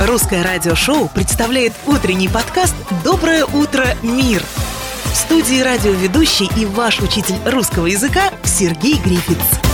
Русское радиошоу представляет утренний подкаст «Доброе утро, мир». В студии радиоведущий и ваш учитель русского языка Сергей Грифиц.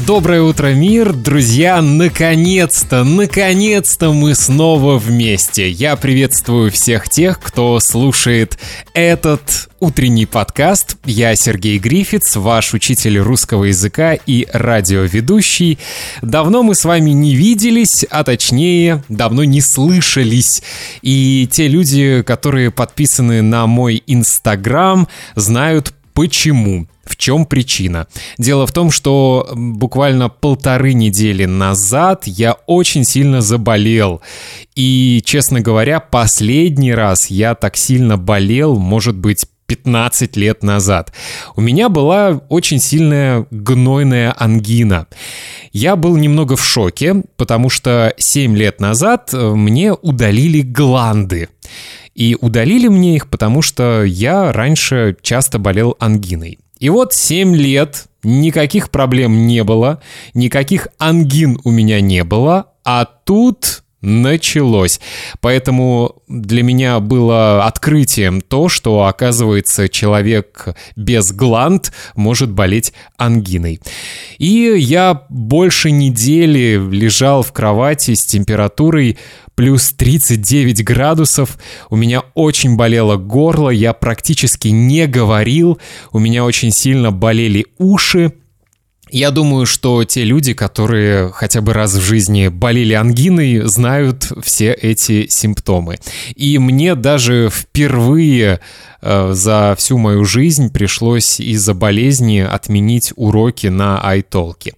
Доброе утро, мир! Друзья, наконец-то, наконец-то мы снова вместе. Я приветствую всех тех, кто слушает этот утренний подкаст. Я Сергей Грифиц, ваш учитель русского языка и радиоведущий. Давно мы с вами не виделись, а точнее, давно не слышались. И те люди, которые подписаны на мой инстаграм, знают почему. В чем причина? Дело в том, что буквально полторы недели назад я очень сильно заболел. И, честно говоря, последний раз я так сильно болел, может быть, 15 лет назад. У меня была очень сильная гнойная ангина. Я был немного в шоке, потому что 7 лет назад э, мне удалили гланды. И удалили мне их, потому что я раньше часто болел ангиной. И вот 7 лет никаких проблем не было, никаких ангин у меня не было, а тут началось. Поэтому для меня было открытием то, что, оказывается, человек без гланд может болеть ангиной. И я больше недели лежал в кровати с температурой плюс 39 градусов. У меня очень болело горло, я практически не говорил, у меня очень сильно болели уши. Я думаю, что те люди, которые хотя бы раз в жизни болели ангиной, знают все эти симптомы. И мне даже впервые э, за всю мою жизнь пришлось из-за болезни отменить уроки на iTalk.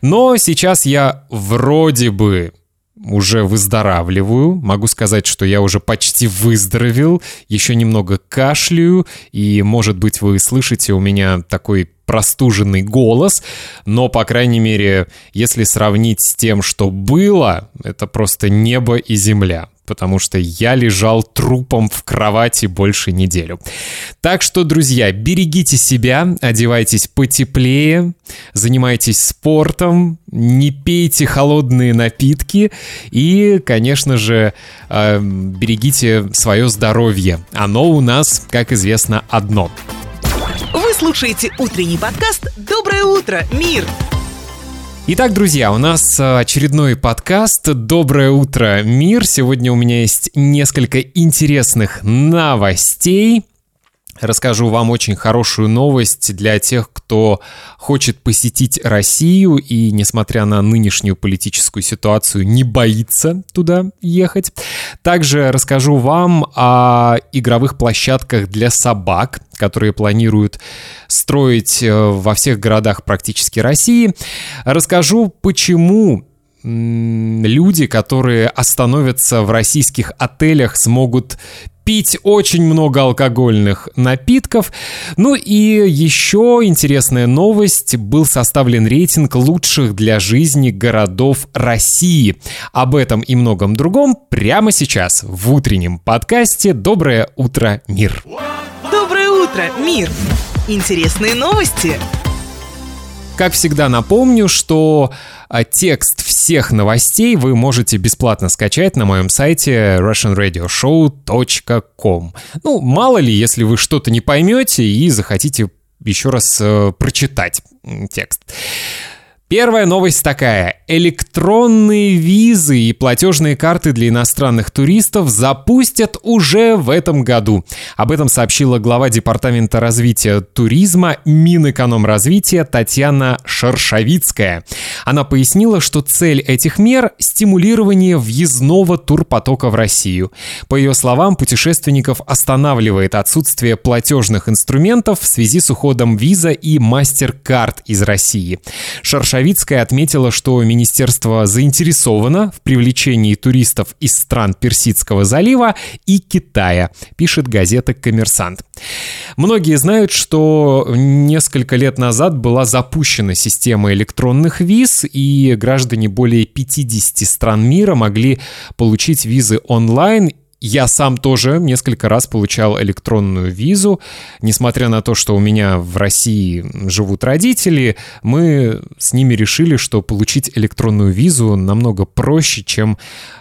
Но сейчас я вроде бы уже выздоравливаю. Могу сказать, что я уже почти выздоровел. Еще немного кашляю. И, может быть, вы слышите у меня такой простуженный голос, но, по крайней мере, если сравнить с тем, что было, это просто небо и земля потому что я лежал трупом в кровати больше неделю. Так что, друзья, берегите себя, одевайтесь потеплее, занимайтесь спортом, не пейте холодные напитки и, конечно же, э, берегите свое здоровье. Оно у нас, как известно, одно. Вы слушаете утренний подкаст «Доброе утро, мир!» Итак, друзья, у нас э, очередной подкаст «Доброе утро, мир». Сегодня у меня есть несколько интересных новостей. Расскажу вам очень хорошую новость для тех, кто хочет посетить Россию и, несмотря на нынешнюю политическую ситуацию, не боится туда ехать. Также расскажу вам о игровых площадках для собак, которые планируют строить э, во всех городах практически России. Расскажу, почему люди, которые остановятся в российских отелях, смогут пить очень много алкогольных напитков. Ну и еще интересная новость. Был составлен рейтинг лучших для жизни городов России. Об этом и многом другом прямо сейчас в утреннем подкасте «Доброе утро, мир». Доброе утро, мир! Интересные новости! Как всегда напомню, что а, текст всех новостей вы можете бесплатно скачать на моем сайте russianradioshow.com. Ну, мало ли, если вы что-то не поймете и захотите еще раз э, прочитать текст. Первая новость такая. Электронные визы и платежные карты для иностранных туристов запустят уже в этом году. Об этом сообщила глава Департамента развития туризма Минэкономразвития Татьяна Шершавицкая. Она пояснила, что цель этих мер – стимулирование въездного турпотока в Россию. По ее словам, путешественников останавливает отсутствие платежных инструментов в связи с уходом виза и мастер-карт из России. Шершавицкая отметила, что министерство заинтересовано в привлечении туристов из стран Персидского залива и Китая, пишет газета «Коммерсант». Многие знают, что несколько лет назад была запущена система электронных виз, и граждане более 50 стран мира могли получить визы онлайн я сам тоже несколько раз получал электронную визу. Несмотря на то, что у меня в России живут родители, мы с ними решили, что получить электронную визу намного проще, чем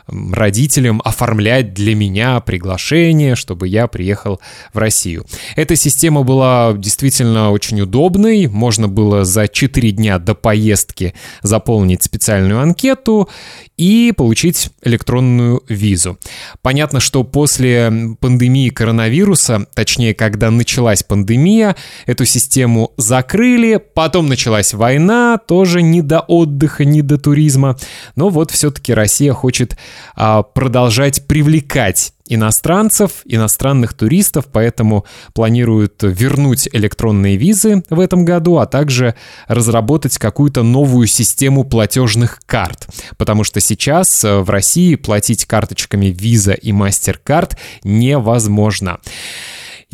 родителям оформлять для меня приглашение, чтобы я приехал в Россию. Эта система была действительно очень удобной. Можно было за 4 дня до поездки заполнить специальную анкету и получить электронную визу. Понятно, что после пандемии коронавируса, точнее, когда началась пандемия, эту систему закрыли, потом началась война, тоже не до отдыха, не до туризма. Но вот все-таки Россия хочет а, продолжать привлекать иностранцев, иностранных туристов, поэтому планируют вернуть электронные визы в этом году, а также разработать какую-то новую систему платежных карт, потому что сейчас э, в России платить карточками Visa и MasterCard невозможно.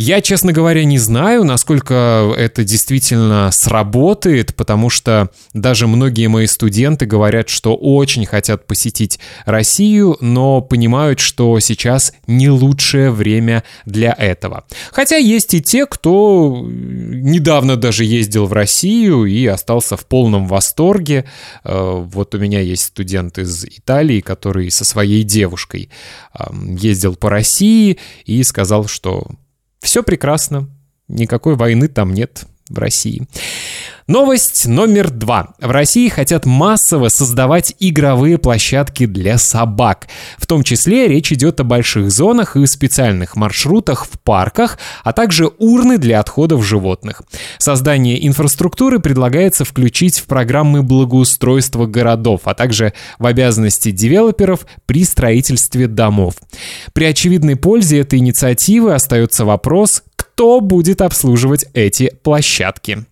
Я, честно говоря, не знаю, насколько это действительно сработает, потому что даже многие мои студенты говорят, что очень хотят посетить Россию, но понимают, что сейчас не лучшее время для этого. Хотя есть и те, кто недавно даже ездил в Россию и остался в полном восторге. Э, вот у меня есть студент из Италии, который со своей девушкой ездил по России и сказал, что все прекрасно, никакой войны там нет в России. Новость номер два. В России хотят массово создавать игровые площадки для собак. В том числе речь идет о больших зонах и специальных маршрутах в парках, а также урны для отходов животных. Создание инфраструктуры предлагается включить в программы благоустройства городов, а также в обязанности девелоперов при строительстве домов. При очевидной пользе этой инициативы остается вопрос, кто будет обслуживать эти площадки.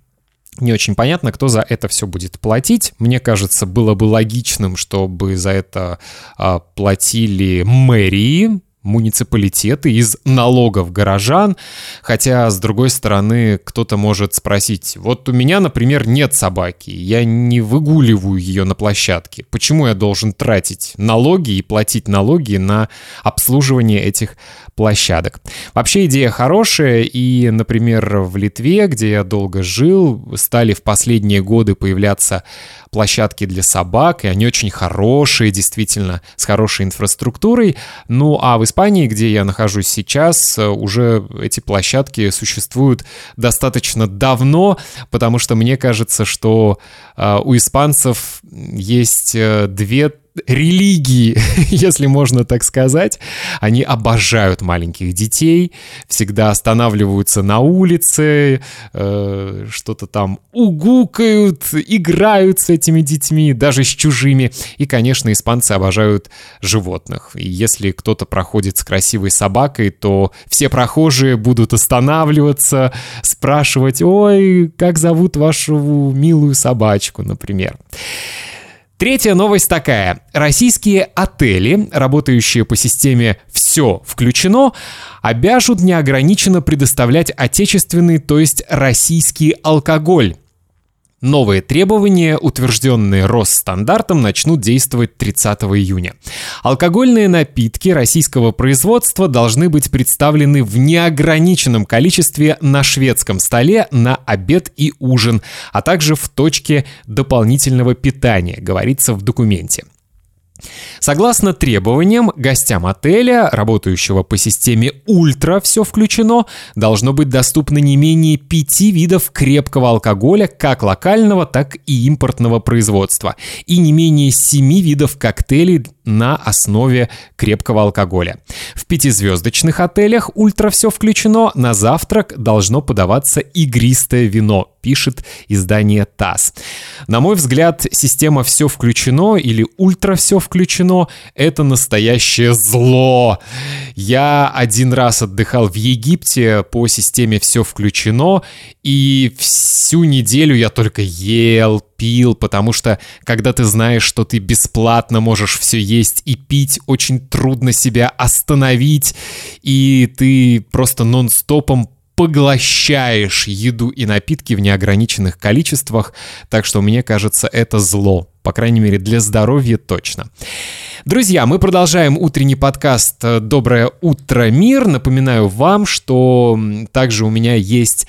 Не очень понятно, кто за это все будет платить. Мне кажется, было бы логичным, чтобы за это а, платили мэрии, муниципалитеты из налогов горожан, хотя, с другой стороны, кто-то может спросить, вот у меня, например, нет собаки, я не выгуливаю ее на площадке, почему я должен тратить налоги и платить налоги на обслуживание этих площадок? Вообще идея хорошая, и, например, в Литве, где я долго жил, стали в последние годы появляться площадки для собак, и они очень хорошие, действительно, с хорошей инфраструктурой. Ну а в Испании, где я нахожусь сейчас, уже эти площадки существуют достаточно давно, потому что мне кажется, что э, у испанцев есть э, две религии, если можно так сказать. Они обожают маленьких детей, всегда останавливаются на улице, э, что-то там угукают, играют с этими детьми, даже с чужими. И, конечно, испанцы обожают животных. И если кто-то проходит с красивой собакой, то все прохожие будут останавливаться, спрашивать, ой, как зовут вашу милую собачку, например. Третья новость такая. Российские отели, работающие по системе «все включено», обяжут неограниченно предоставлять отечественный, то есть российский алкоголь. Новые требования, утвержденные Росстандартом, начнут действовать 30 июня. Алкогольные напитки российского производства должны быть представлены в неограниченном количестве на шведском столе на обед и ужин, а также в точке дополнительного питания, говорится в документе. Согласно требованиям, гостям отеля, работающего по системе «Ультра» все включено, должно быть доступно не менее пяти видов крепкого алкоголя, как локального, так и импортного производства, и не менее семи видов коктейлей на основе крепкого алкоголя. В пятизвездочных отелях «Ультра» все включено, на завтрак должно подаваться игристое вино, пишет издание ТАСС. На мой взгляд, система «все включено» или «Ультра все включено» — это настоящее зло. Я один раз отдыхал в Египте по системе «все включено», и всю неделю я только ел, пил, потому что когда ты знаешь, что ты бесплатно можешь все есть и пить, очень трудно себя остановить, и ты просто нон-стопом поглощаешь еду и напитки в неограниченных количествах, так что мне кажется, это зло. По крайней мере, для здоровья точно. Друзья, мы продолжаем утренний подкаст «Доброе утро, мир». Напоминаю вам, что также у меня есть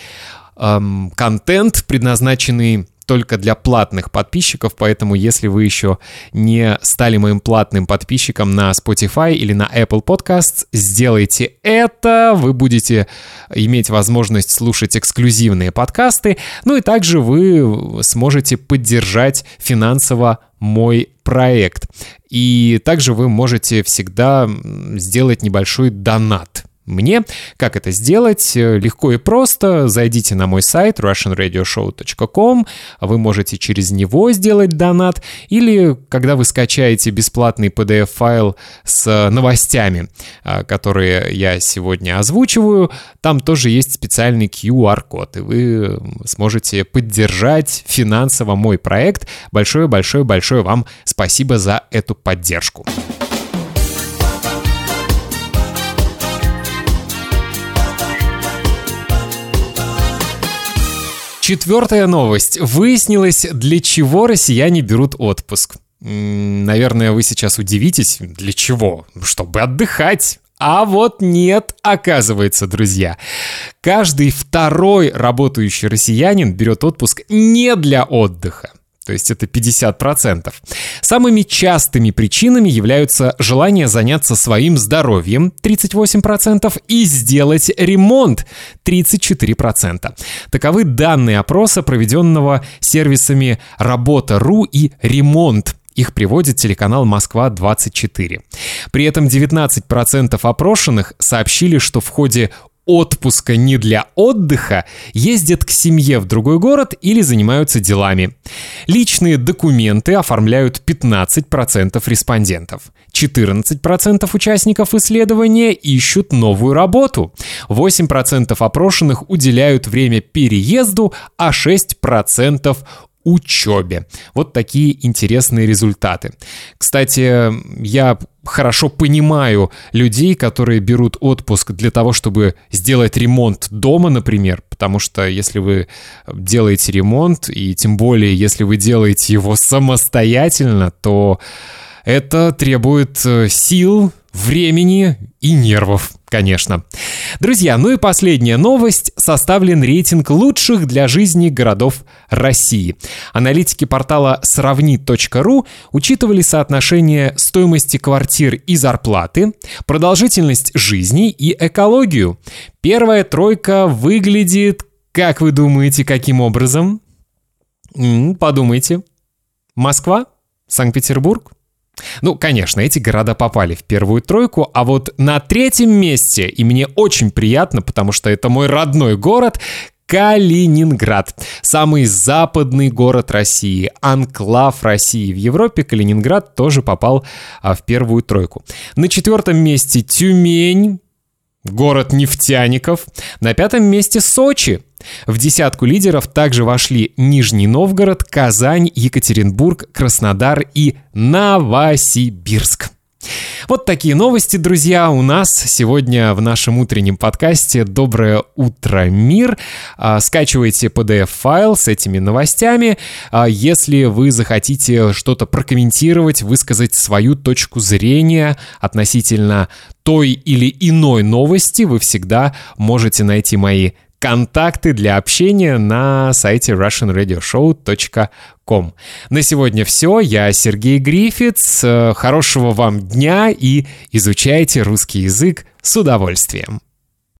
эм, контент, предназначенный только для платных подписчиков, поэтому если вы еще не стали моим платным подписчиком на Spotify или на Apple Podcasts, сделайте это, вы будете иметь возможность слушать эксклюзивные подкасты, ну и также вы сможете поддержать финансово мой проект. И также вы можете всегда сделать небольшой донат мне. Как это сделать? Э, легко и просто. Зайдите на мой сайт russianradioshow.com. Вы можете через него сделать донат. Или когда вы скачаете бесплатный PDF-файл с новостями, э, которые я сегодня озвучиваю, там тоже есть специальный QR-код, и вы сможете поддержать финансово мой проект. Большое-большое-большое вам спасибо за эту поддержку. Четвертая новость. Выяснилось, для чего россияне берут отпуск. Наверное, вы сейчас удивитесь, для чего? Чтобы отдыхать. А вот нет, оказывается, друзья. Каждый второй работающий россиянин берет отпуск не для отдыха то есть это 50%. Самыми частыми причинами являются желание заняться своим здоровьем 38% и сделать ремонт 34%. Таковы данные опроса, проведенного сервисами Работа.ру и Ремонт. Их приводит телеканал «Москва-24». При этом 19% опрошенных сообщили, что в ходе отпуска не для отдыха, ездят к семье в другой город или занимаются делами. Личные документы оформляют 15% респондентов. 14% участников исследования ищут новую работу. 8% опрошенных уделяют время переезду, а 6% учебе. Вот такие интересные результаты. Кстати, я хорошо понимаю людей, которые берут отпуск для того, чтобы сделать ремонт дома, например, потому что если вы делаете ремонт, и тем более если вы делаете его самостоятельно, то это требует э, сил, времени и нервов, конечно. Друзья, ну и последняя новость. Составлен рейтинг лучших для жизни городов России. Аналитики портала сравни.ру учитывали соотношение стоимости квартир и зарплаты, продолжительность жизни и экологию. Первая тройка выглядит, как вы думаете, каким образом? Подумайте. Москва? Санкт-Петербург? Ну, конечно, эти города попали в первую тройку, а вот на третьем месте, и мне очень приятно, потому что это мой родной город, Калининград. Самый западный город России, анклав России в Европе. Калининград тоже попал а, в первую тройку. На четвертом месте Тюмень, город нефтяников. На пятом месте Сочи. В десятку лидеров также вошли Нижний Новгород, Казань, Екатеринбург, Краснодар и Новосибирск. Вот такие новости, друзья, у нас сегодня в нашем утреннем подкасте «Доброе утро, мир». А, скачивайте PDF-файл с этими новостями. А, если вы захотите что-то прокомментировать, высказать свою точку зрения относительно той или иной новости, вы всегда можете найти мои контакты для общения на сайте russianradioshow.com. На сегодня все. Я Сергей Грифиц. Хорошего вам дня и изучайте русский язык с удовольствием.